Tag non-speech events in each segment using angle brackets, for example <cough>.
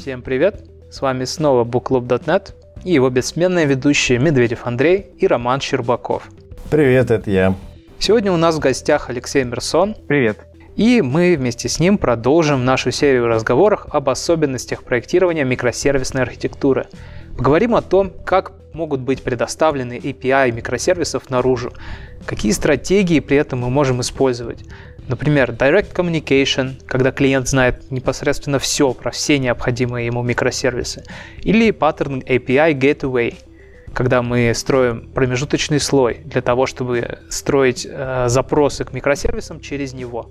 Всем привет! С вами снова BookClub.net и его бессменные ведущие Медведев Андрей и Роман Щербаков. Привет, это я. Сегодня у нас в гостях Алексей Мерсон. Привет. И мы вместе с ним продолжим нашу серию разговоров об особенностях проектирования микросервисной архитектуры. Поговорим о том, как могут быть предоставлены API микросервисов наружу, какие стратегии при этом мы можем использовать. Например, Direct Communication, когда клиент знает непосредственно все про все необходимые ему микросервисы. Или паттерн API Gateway, когда мы строим промежуточный слой для того, чтобы строить э, запросы к микросервисам через него.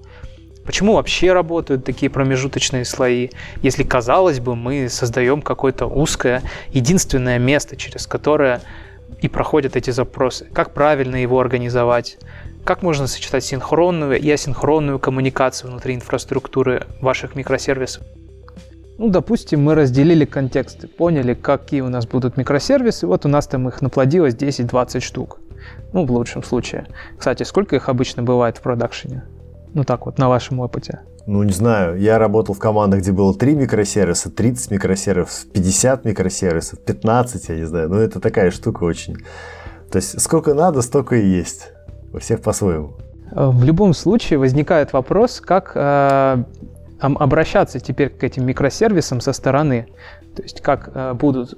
Почему вообще работают такие промежуточные слои, если, казалось бы, мы создаем какое-то узкое, единственное место, через которое и проходят эти запросы? Как правильно его организовать? Как можно сочетать синхронную и асинхронную коммуникацию внутри инфраструктуры ваших микросервисов? Ну, допустим, мы разделили контексты, поняли, какие у нас будут микросервисы, вот у нас там их наплодилось 10-20 штук. Ну, в лучшем случае. Кстати, сколько их обычно бывает в продакшене? Ну так вот, на вашем опыте. Ну, не знаю. Я работал в командах, где было 3 микросервиса, 30 микросервисов, 50 микросервисов, 15, я не знаю. Ну, это такая штука очень. То есть, сколько надо, столько и есть. У всех по-своему. В любом случае возникает вопрос, как э, обращаться теперь к этим микросервисам со стороны. То есть как э, будут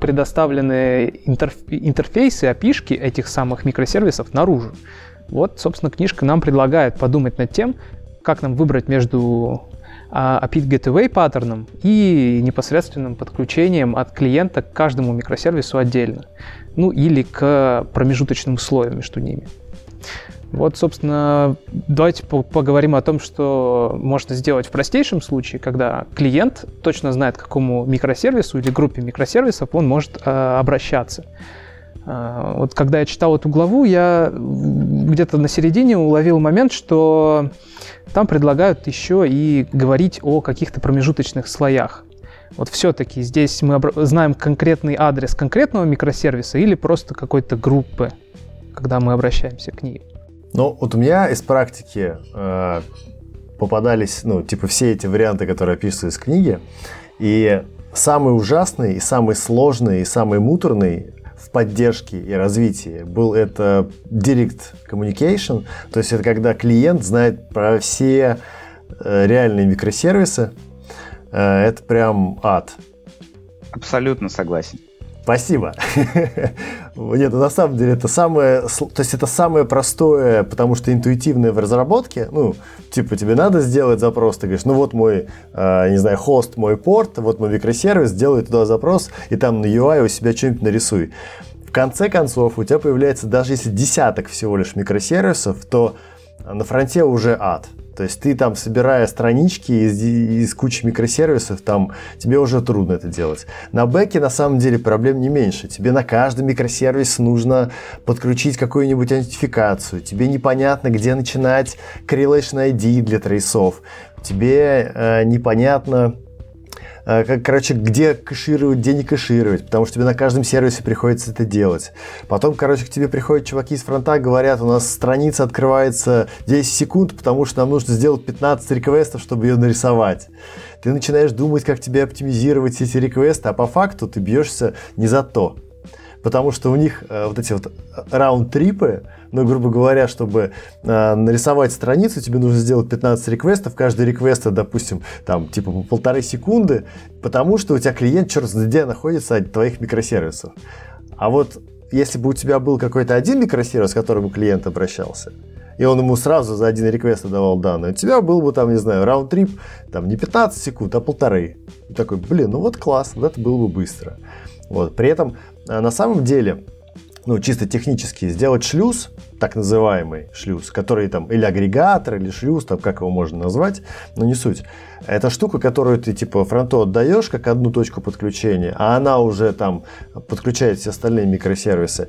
предоставлены интерф интерфейсы, опишки этих самых микросервисов наружу. Вот, собственно, книжка нам предлагает подумать над тем, как нам выбрать между API Gateway паттерном и непосредственным подключением от клиента к каждому микросервису отдельно. Ну или к промежуточным слоям между ними. Вот, собственно, давайте поговорим о том, что можно сделать в простейшем случае, когда клиент точно знает, к какому микросервису или группе микросервисов он может э, обращаться. А, вот когда я читал эту главу, я где-то на середине уловил момент, что там предлагают еще и говорить о каких-то промежуточных слоях. Вот все-таки здесь мы знаем конкретный адрес конкретного микросервиса или просто какой-то группы, когда мы обращаемся к ней. Ну, вот у меня из практики э, попадались, ну, типа все эти варианты, которые описываются в книге, и самый ужасный, и самый сложный, и самый муторный в поддержке и развитии был это Direct Communication, то есть это когда клиент знает про все э, реальные микросервисы. Э, это прям ад. Абсолютно согласен. Спасибо. <laughs> Нет, ну, на самом деле это самое, то есть это самое простое, потому что интуитивное в разработке. Ну, типа тебе надо сделать запрос, ты говоришь, ну вот мой, э, не знаю, хост, мой порт, вот мой микросервис, сделай туда запрос и там на UI у себя что-нибудь нарисуй. В конце концов у тебя появляется даже если десяток всего лишь микросервисов, то на фронте уже ад. То есть ты там, собирая странички из, из кучи микросервисов, там тебе уже трудно это делать. На бэке на самом деле проблем не меньше. Тебе на каждый микросервис нужно подключить какую-нибудь идентификацию. Тебе непонятно, где начинать correlation ID для трейсов. Тебе э, непонятно, короче, где кэшировать, где не кэшировать, потому что тебе на каждом сервисе приходится это делать. Потом, короче, к тебе приходят чуваки из фронта, говорят, у нас страница открывается 10 секунд, потому что нам нужно сделать 15 реквестов, чтобы ее нарисовать. Ты начинаешь думать, как тебе оптимизировать эти реквесты, а по факту ты бьешься не за то. Потому что у них э, вот эти вот раунд-трипы, ну, грубо говоря, чтобы э, нарисовать страницу, тебе нужно сделать 15 реквестов. Каждый реквест, допустим, там, типа по полторы секунды, потому что у тебя клиент черт где находится от твоих микросервисов. А вот если бы у тебя был какой-то один микросервис, к которому клиент обращался, и он ему сразу за один реквест давал данные, у тебя был бы там, не знаю, раунд-трип, там не 15 секунд, а полторы. И такой, блин, ну вот класс, вот это было бы быстро. Вот. При этом э, на самом деле ну, чисто технически сделать шлюз, так называемый шлюз, который там или агрегатор, или шлюз, там как его можно назвать, но не суть. Это штука, которую ты типа фронту отдаешь как одну точку подключения, а она уже там подключает все остальные микросервисы.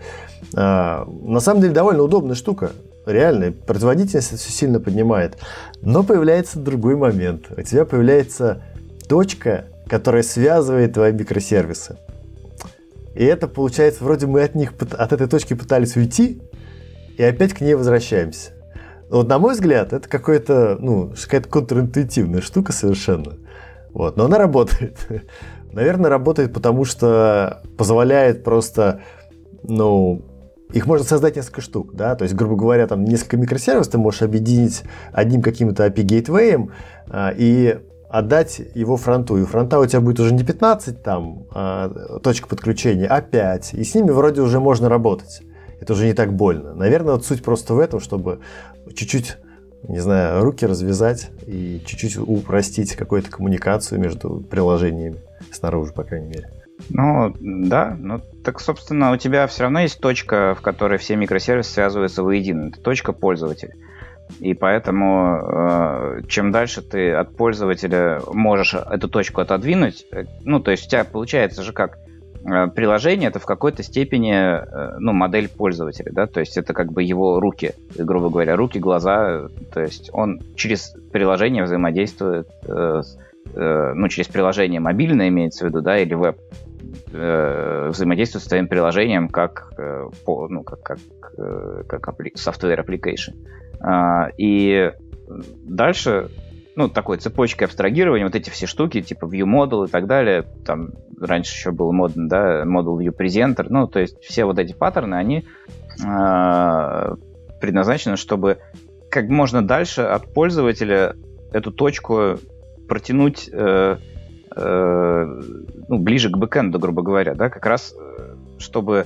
А, на самом деле довольно удобная штука. Реально, производительность все сильно поднимает. Но появляется другой момент. У тебя появляется точка, которая связывает твои микросервисы. И это получается, вроде мы от них, от этой точки пытались уйти, и опять к ней возвращаемся. Вот на мой взгляд, это какое-то, ну, какая-то контринтуитивная штука совершенно. Вот, но она работает. <laughs> Наверное, работает, потому что позволяет просто, ну, их можно создать несколько штук, да, то есть, грубо говоря, там несколько микросервисов ты можешь объединить одним каким-то API гейтвеем а, и отдать его фронту. И фронта у тебя будет уже не 15 там а, точек подключения, а 5. И с ними вроде уже можно работать. Это уже не так больно. Наверное, вот суть просто в этом, чтобы чуть-чуть не знаю, руки развязать и чуть-чуть упростить какую-то коммуникацию между приложениями, снаружи, по крайней мере. Ну, да, ну так, собственно, у тебя все равно есть точка, в которой все микросервисы связываются воедино. Это точка пользователя. И поэтому, э, чем дальше ты от пользователя можешь эту точку отодвинуть, э, ну, то есть у тебя получается же как э, приложение, это в какой-то степени, ну, модель пользователя, да, то есть это как бы его руки, грубо говоря, руки, глаза, то есть он через приложение взаимодействует, ну, через приложение мобильное имеется в виду, да, или веб, взаимодействует с твоим приложением как, ну, как, как, как software application. А, и дальше, ну, такой цепочкой абстрагирования, вот эти все штуки, типа view model и так далее, там раньше еще был модно, да, model view presenter, ну, то есть все вот эти паттерны, они э, предназначены, чтобы как можно дальше от пользователя эту точку протянуть э, э, ну, ближе к бэкэнду, грубо говоря, да, как раз э, чтобы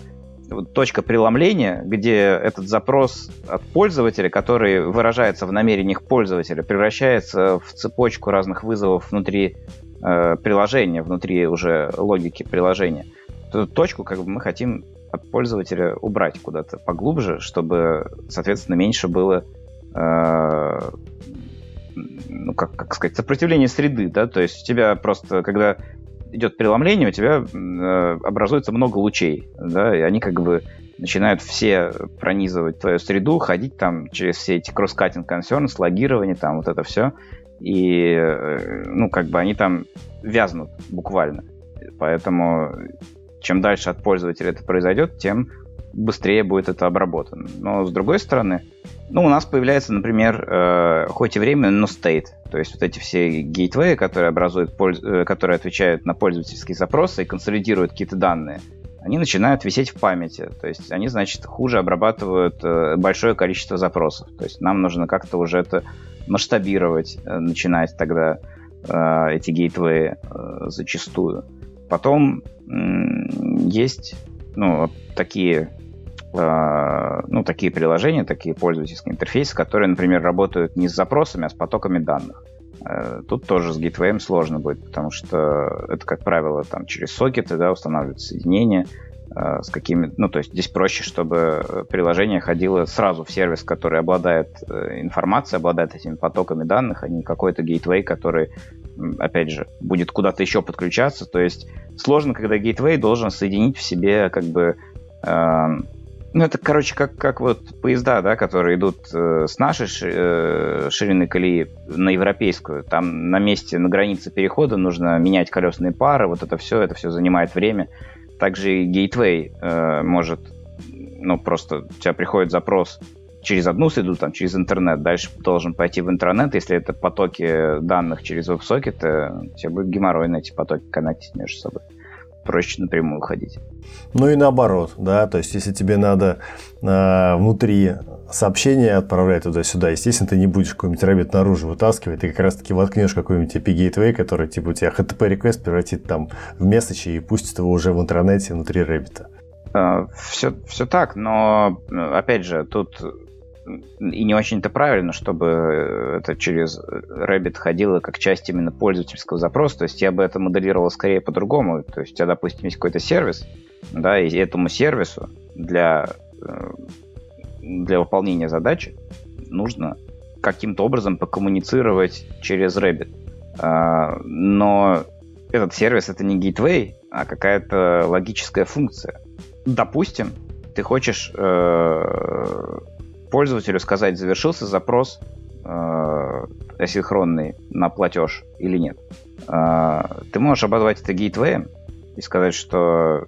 точка преломления, где этот запрос от пользователя, который выражается в намерениях пользователя, превращается в цепочку разных вызовов внутри э, приложения, внутри уже логики приложения. Эту точку как бы мы хотим от пользователя убрать куда-то поглубже, чтобы, соответственно, меньше было э, ну, как, как сказать, сопротивление среды, да, то есть у тебя просто, когда идет преломление, у тебя э, образуется много лучей, да, и они как бы начинают все пронизывать твою среду, ходить там через все эти cross-cutting concerns, логирование, там вот это все. И, э, ну, как бы они там вязнут буквально. Поэтому чем дальше от пользователя это произойдет, тем быстрее будет это обработано. Но с другой стороны, ну, у нас появляется, например, э, хоть и время, но state. То есть вот эти все гейтвеи, которые образуют, польз... Э, которые отвечают на пользовательские запросы и консолидируют какие-то данные, они начинают висеть в памяти. То есть они, значит, хуже обрабатывают э, большое количество запросов. То есть нам нужно как-то уже это масштабировать, э, начинать тогда э, эти гейтвеи э, зачастую. Потом э, есть ну, такие ну, такие приложения, такие пользовательские интерфейсы, которые, например, работают не с запросами, а с потоками данных. Э, тут тоже с Gateway сложно будет, потому что это, как правило, там через сокеты да, устанавливают соединение э, с какими... Ну, то есть здесь проще, чтобы приложение ходило сразу в сервис, который обладает информацией, обладает этими потоками данных, а не какой-то gateway, который, опять же, будет куда-то еще подключаться. То есть сложно, когда gateway должен соединить в себе как бы ну, это, короче, как, как вот поезда, да, которые идут э, с нашей ши, э, ширины колеи на европейскую. Там на месте, на границе перехода нужно менять колесные пары, вот это все, это все занимает время. Также и гейтвей э, может, ну, просто у тебя приходит запрос через одну среду, там, через интернет, дальше должен пойти в интернет, если это потоки данных через веб-сокеты, тебе будет геморрой на эти потоки коннектить между собой проще напрямую ходить. Ну и наоборот, да, то есть если тебе надо э, внутри сообщения отправлять туда-сюда, естественно, ты не будешь какой-нибудь рэббит наружу вытаскивать, ты как раз-таки воткнешь какой-нибудь API Gateway, который типа у тебя HTTP request превратит там в месседж и пустит его уже в интернете внутри рэббита. Все, а, все так, но опять же, тут и не очень-то правильно, чтобы это через Rabbit ходило как часть именно пользовательского запроса. То есть я бы это моделировал скорее по-другому. То есть у тебя, допустим, есть какой-то сервис, да, и этому сервису для, э, для выполнения задачи нужно каким-то образом покоммуницировать через Rabbit. А, но этот сервис это не gateway, а какая-то логическая функция. Допустим, ты хочешь э, пользователю сказать, завершился запрос э, асинхронный на платеж или нет. Э, ты можешь обозвать это гейтвеем и сказать, что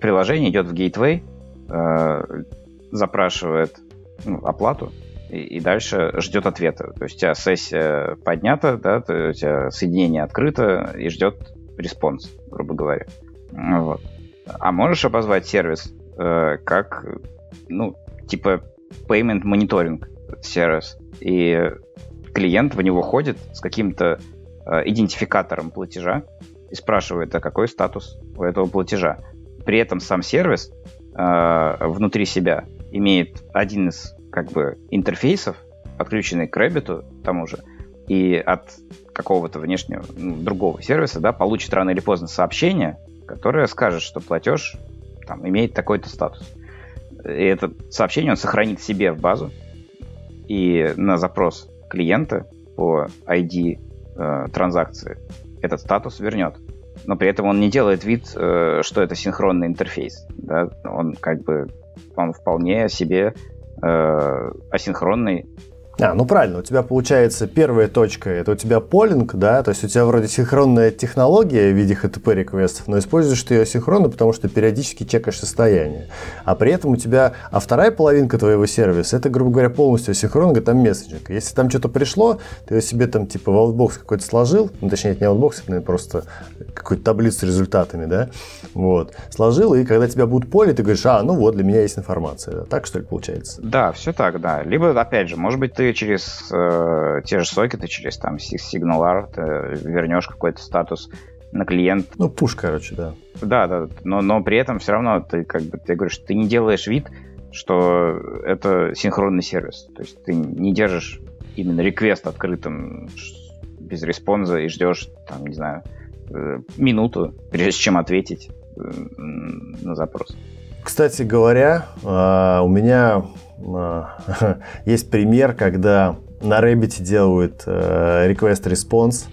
приложение идет в gateway, э, запрашивает ну, оплату, и, и дальше ждет ответа. То есть у тебя сессия поднята, да, у тебя соединение открыто и ждет response, грубо говоря. Вот. А можешь обозвать сервис э, как, ну, типа payment monitoring сервис, и клиент в него ходит с каким-то э, идентификатором платежа и спрашивает, а какой статус у этого платежа. При этом сам сервис э, внутри себя имеет один из как бы интерфейсов, подключенный к Rabbit, тому же, и от какого-то внешнего, ну, другого сервиса, да, получит рано или поздно сообщение, которое скажет, что платеж там, имеет такой-то статус. И это сообщение он сохранит себе в базу, и на запрос клиента по ID э, транзакции этот статус вернет. Но при этом он не делает вид, э, что это синхронный интерфейс. Да? Он как бы он вполне себе э, асинхронный а, ну правильно, у тебя получается первая точка, это у тебя полинг, да, то есть у тебя вроде синхронная технология в виде HTTP реквестов, но используешь ты ее синхронно, потому что периодически чекаешь состояние. А при этом у тебя, а вторая половинка твоего сервиса, это, грубо говоря, полностью асинхронно, там месседжинг. Если там что-то пришло, ты его себе там типа в Outbox какой-то сложил, ну точнее, это не Outbox, это просто какую-то таблицу с результатами, да, вот, сложил, и когда тебя будут полить, ты говоришь, а, ну вот, для меня есть информация. Так что ли получается? Да, все так, да. Либо, опять же, может быть, ты через э, те же сокеты, через там SignalR э, вернешь какой-то статус на клиент. Ну, пуш, короче, да. Да, да, но, но при этом все равно ты как бы, ты говоришь, ты не делаешь вид, что это синхронный сервис. То есть ты не держишь именно реквест открытым без респонза и ждешь, там, не знаю, э, минуту, прежде чем ответить э, на запрос. Кстати говоря, а, у меня <laughs> есть пример, когда на Rabbit делают э, request response,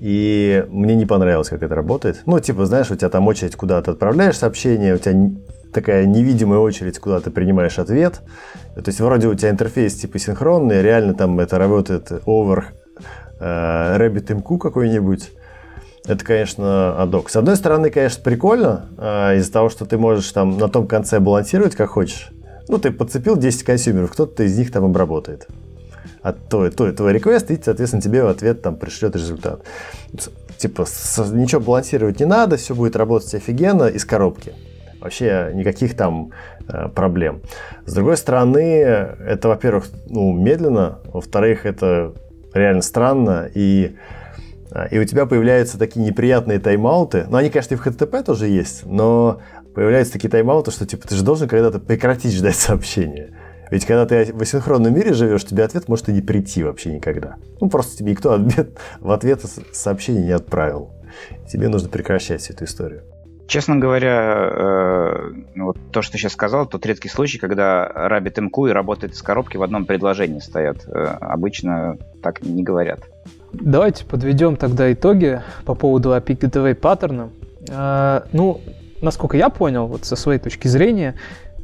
и мне не понравилось, как это работает. Ну, типа, знаешь, у тебя там очередь, куда ты отправляешь сообщение, у тебя такая невидимая очередь, куда ты принимаешь ответ. То есть вроде у тебя интерфейс типа синхронный, реально там это работает over э, RabbitMQ какой-нибудь. Это, конечно, адок. С одной стороны, конечно, прикольно, э, из-за того, что ты можешь там на том конце балансировать как хочешь. Ну, ты подцепил 10 консюмеров, кто-то из них там обработает. А твой, твой, твой реквест, и, соответственно, тебе в ответ там пришлет результат. Типа, с, ничего балансировать не надо, все будет работать офигенно из коробки. Вообще никаких там э, проблем. С другой стороны, это, во-первых, ну, медленно, во-вторых, это реально странно, и, и у тебя появляются такие неприятные тайм-ауты. Ну, они, конечно, и в HTTP тоже есть, но появляются такие тайм-ауты, что типа ты же должен когда-то прекратить ждать сообщения. Ведь когда ты в асинхронном мире живешь, тебе ответ может и не прийти вообще никогда. Ну, просто тебе никто ответ, в ответ сообщение не отправил. Тебе нужно прекращать всю эту историю. Честно говоря, э, вот то, что ты сейчас сказал, тот редкий случай, когда RabbitMQ и работает из коробки в одном предложении стоят. Э, обычно так не говорят. Давайте подведем тогда итоги по поводу API Gateway паттерна. Э, ну, насколько я понял, вот со своей точки зрения,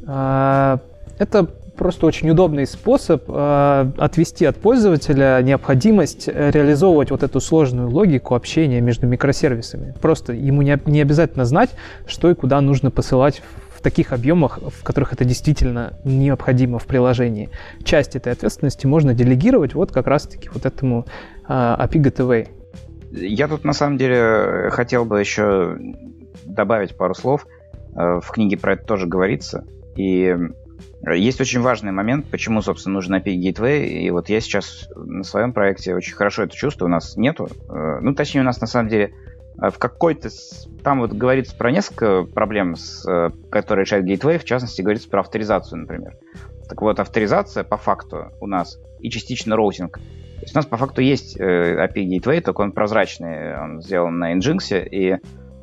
э, это просто очень удобный способ э, отвести от пользователя необходимость реализовывать вот эту сложную логику общения между микросервисами. Просто ему не, обязательно знать, что и куда нужно посылать в таких объемах, в которых это действительно необходимо в приложении. Часть этой ответственности можно делегировать вот как раз-таки вот этому API Gateway. Я тут на самом деле хотел бы еще добавить пару слов. Э, в книге про это тоже говорится. И есть очень важный момент, почему, собственно, нужен API Gateway. И вот я сейчас на своем проекте очень хорошо это чувствую. У нас нету. Э, ну, точнее, у нас на самом деле э, в какой-то... Там вот говорится про несколько проблем, с, которые решает Gateway. В частности, говорится про авторизацию, например. Так вот, авторизация по факту у нас и частично роутинг. То есть у нас по факту есть API Gateway, только он прозрачный, он сделан на Nginx, и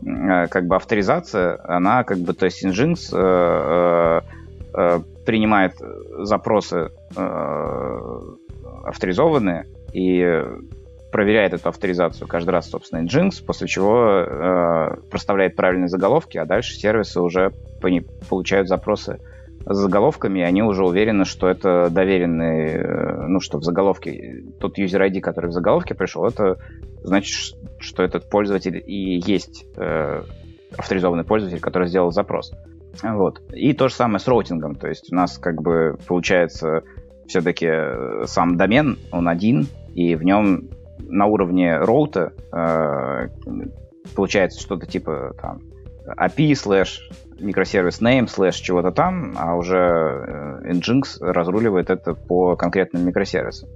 Э, как бы авторизация, она как бы, то есть Nginx э, э, принимает запросы авторизованные и проверяет эту авторизацию каждый раз, собственно, Nginx, после чего э, проставляет правильные заголовки, а дальше сервисы уже получают запросы с заголовками, они уже уверены, что это доверенный, ну, что в заголовке, тот user ID, который в заголовке пришел, это значит, что этот пользователь и есть э, авторизованный пользователь, который сделал запрос. Вот. И то же самое с роутингом. То есть у нас как бы получается все-таки э, сам домен, он один, и в нем на уровне роута э, получается что-то типа там API слэш микросервис name слэш чего-то там, а уже э, Nginx разруливает это по конкретным микросервисам.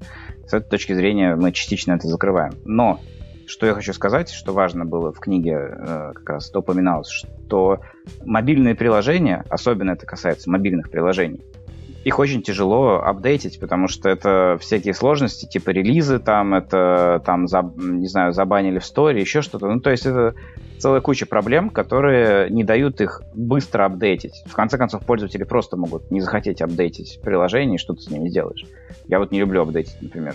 С этой точки зрения мы частично это закрываем. Но что я хочу сказать, что важно было в книге, э, как раз упоминалось, что мобильные приложения, особенно это касается мобильных приложений, их очень тяжело апдейтить, потому что это всякие сложности, типа релизы там, это там, заб, не знаю, забанили в сторе, еще что-то. Ну, то есть это целая куча проблем, которые не дают их быстро апдейтить. В конце концов, пользователи просто могут не захотеть апдейтить приложение, и что ты с ними сделаешь. Я вот не люблю апдейтить, например.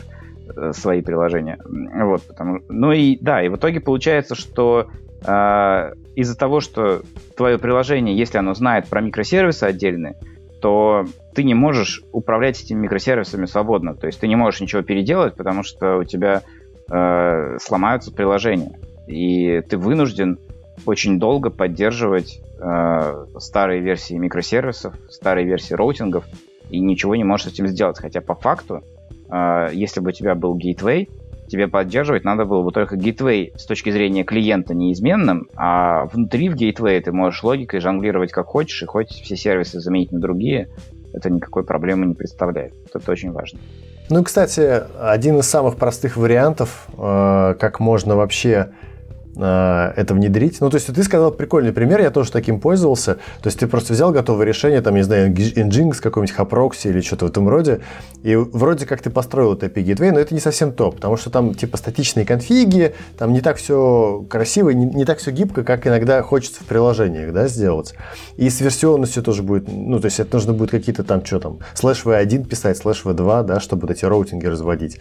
Э, свои приложения. Вот, потому... Ну и да, и в итоге получается, что э, из-за того, что твое приложение, если оно знает про микросервисы отдельные, то ты не можешь управлять этими микросервисами свободно. То есть ты не можешь ничего переделать, потому что у тебя э, сломаются приложения. И ты вынужден очень долго поддерживать э, старые версии микросервисов, старые версии роутингов, и ничего не можешь с этим сделать. Хотя по факту а, если бы у тебя был гейтвей, тебе поддерживать надо было бы только гейтвей с точки зрения клиента неизменным, а внутри в гейтвее ты можешь логикой жонглировать как хочешь, и хоть все сервисы заменить на другие, это никакой проблемы не представляет. Это очень важно. Ну и, кстати, один из самых простых вариантов, э, как можно вообще Э, это внедрить. Ну, то есть ты сказал прикольный пример, я тоже таким пользовался. То есть ты просто взял готовое решение, там, не знаю, Nginx, какой-нибудь HAProxy или что-то в этом роде, и вроде как ты построил это API Gateway, но это не совсем то, потому что там типа статичные конфиги, там не так все красиво, не, не так все гибко, как иногда хочется в приложениях, да, сделать. И с версионностью тоже будет, ну, то есть это нужно будет какие-то там, что там, слэш v1 писать, слэш v2, да, чтобы вот эти роутинги разводить.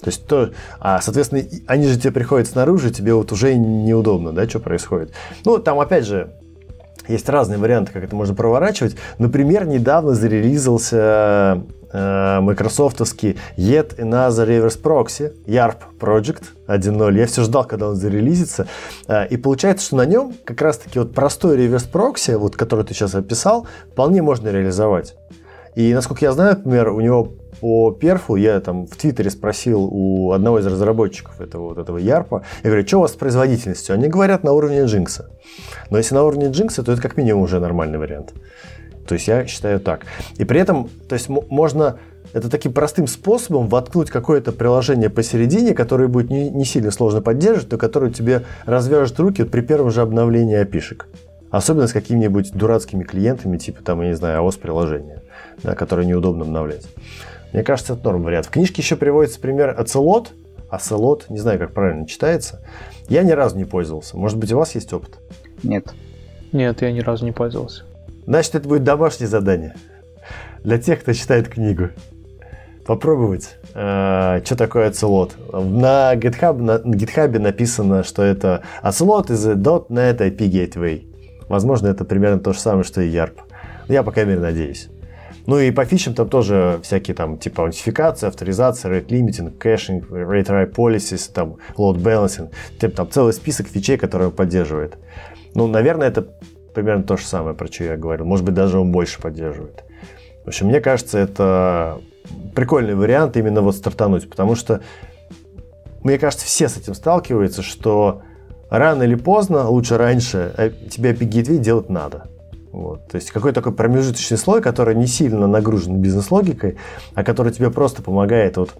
То есть то, а, соответственно, они же тебе приходят снаружи, тебе вот уже неудобно, да, что происходит. Ну, там, опять же, есть разные варианты, как это можно проворачивать. Например, недавно зарелизился э, майкрософтовский Yet Another Reverse Proxy, YARP Project 1.0. Я все ждал, когда он зарелизится. Э, и получается, что на нем как раз-таки вот простой реверс прокси, вот, который ты сейчас описал, вполне можно реализовать. И, насколько я знаю, например, у него по перфу я там в Твиттере спросил у одного из разработчиков этого вот этого Ярпа, я говорю, что у вас с производительностью? Они говорят на уровне джинкса. Но если на уровне джинкса, то это как минимум уже нормальный вариант. То есть я считаю так. И при этом, то есть можно это таким простым способом воткнуть какое-то приложение посередине, которое будет не, не сильно сложно поддерживать, но которое тебе развяжет руки при первом же обновлении опишек. Особенно с какими-нибудь дурацкими клиентами, типа там, я не знаю, iOS-приложения, да, которые неудобно обновлять. Мне кажется, это норм вариант. В книжке еще приводится пример оцелот. Оцелот, не знаю, как правильно читается. Я ни разу не пользовался. Может быть, у вас есть опыт? Нет. Нет, я ни разу не пользовался. Значит, это будет домашнее задание для тех, кто читает книгу. Попробовать, э, что такое оцелот. На GitHub, на GitHub написано, что это Ocelot is .NET API Gateway. Возможно, это примерно то же самое, что и YARP. Я, по крайней мере, надеюсь. Ну и по фичам там тоже всякие там типа аутентификация, авторизация, rate limiting, caching, retry policies, там load balancing, типа, там целый список фичей, которые он поддерживает. Ну, наверное, это примерно то же самое, про что я говорил. Может быть, даже он больше поддерживает. В общем, мне кажется, это прикольный вариант именно вот стартануть, потому что, мне кажется, все с этим сталкиваются, что рано или поздно, лучше раньше, э, тебе Gateway делать надо. Вот. То есть какой-то такой промежуточный слой, который не сильно нагружен бизнес-логикой, а который тебе просто помогает вот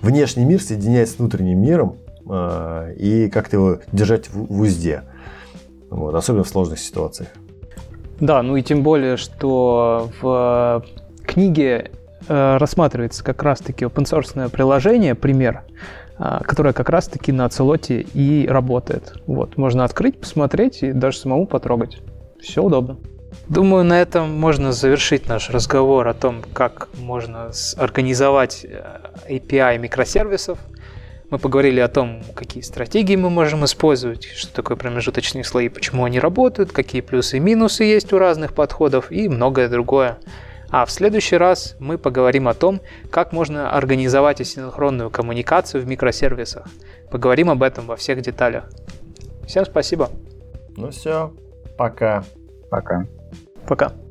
внешний мир соединять с внутренним миром э, и как-то его держать в, в узде. Вот, особенно в сложных ситуациях. Да, ну и тем более, что в книге э, рассматривается как раз-таки open source приложение, пример, э, которое как раз-таки на Целоте и работает. Вот, можно открыть, посмотреть и даже самому потрогать. Все удобно. Думаю, на этом можно завершить наш разговор о том, как можно организовать э, API микросервисов. Мы поговорили о том, какие стратегии мы можем использовать, что такое промежуточные слои, почему они работают, какие плюсы и минусы есть у разных подходов и многое другое. А в следующий раз мы поговорим о том, как можно организовать асинхронную коммуникацию в микросервисах. Поговорим об этом во всех деталях. Всем спасибо. Ну все, Пока. Пока. Пока.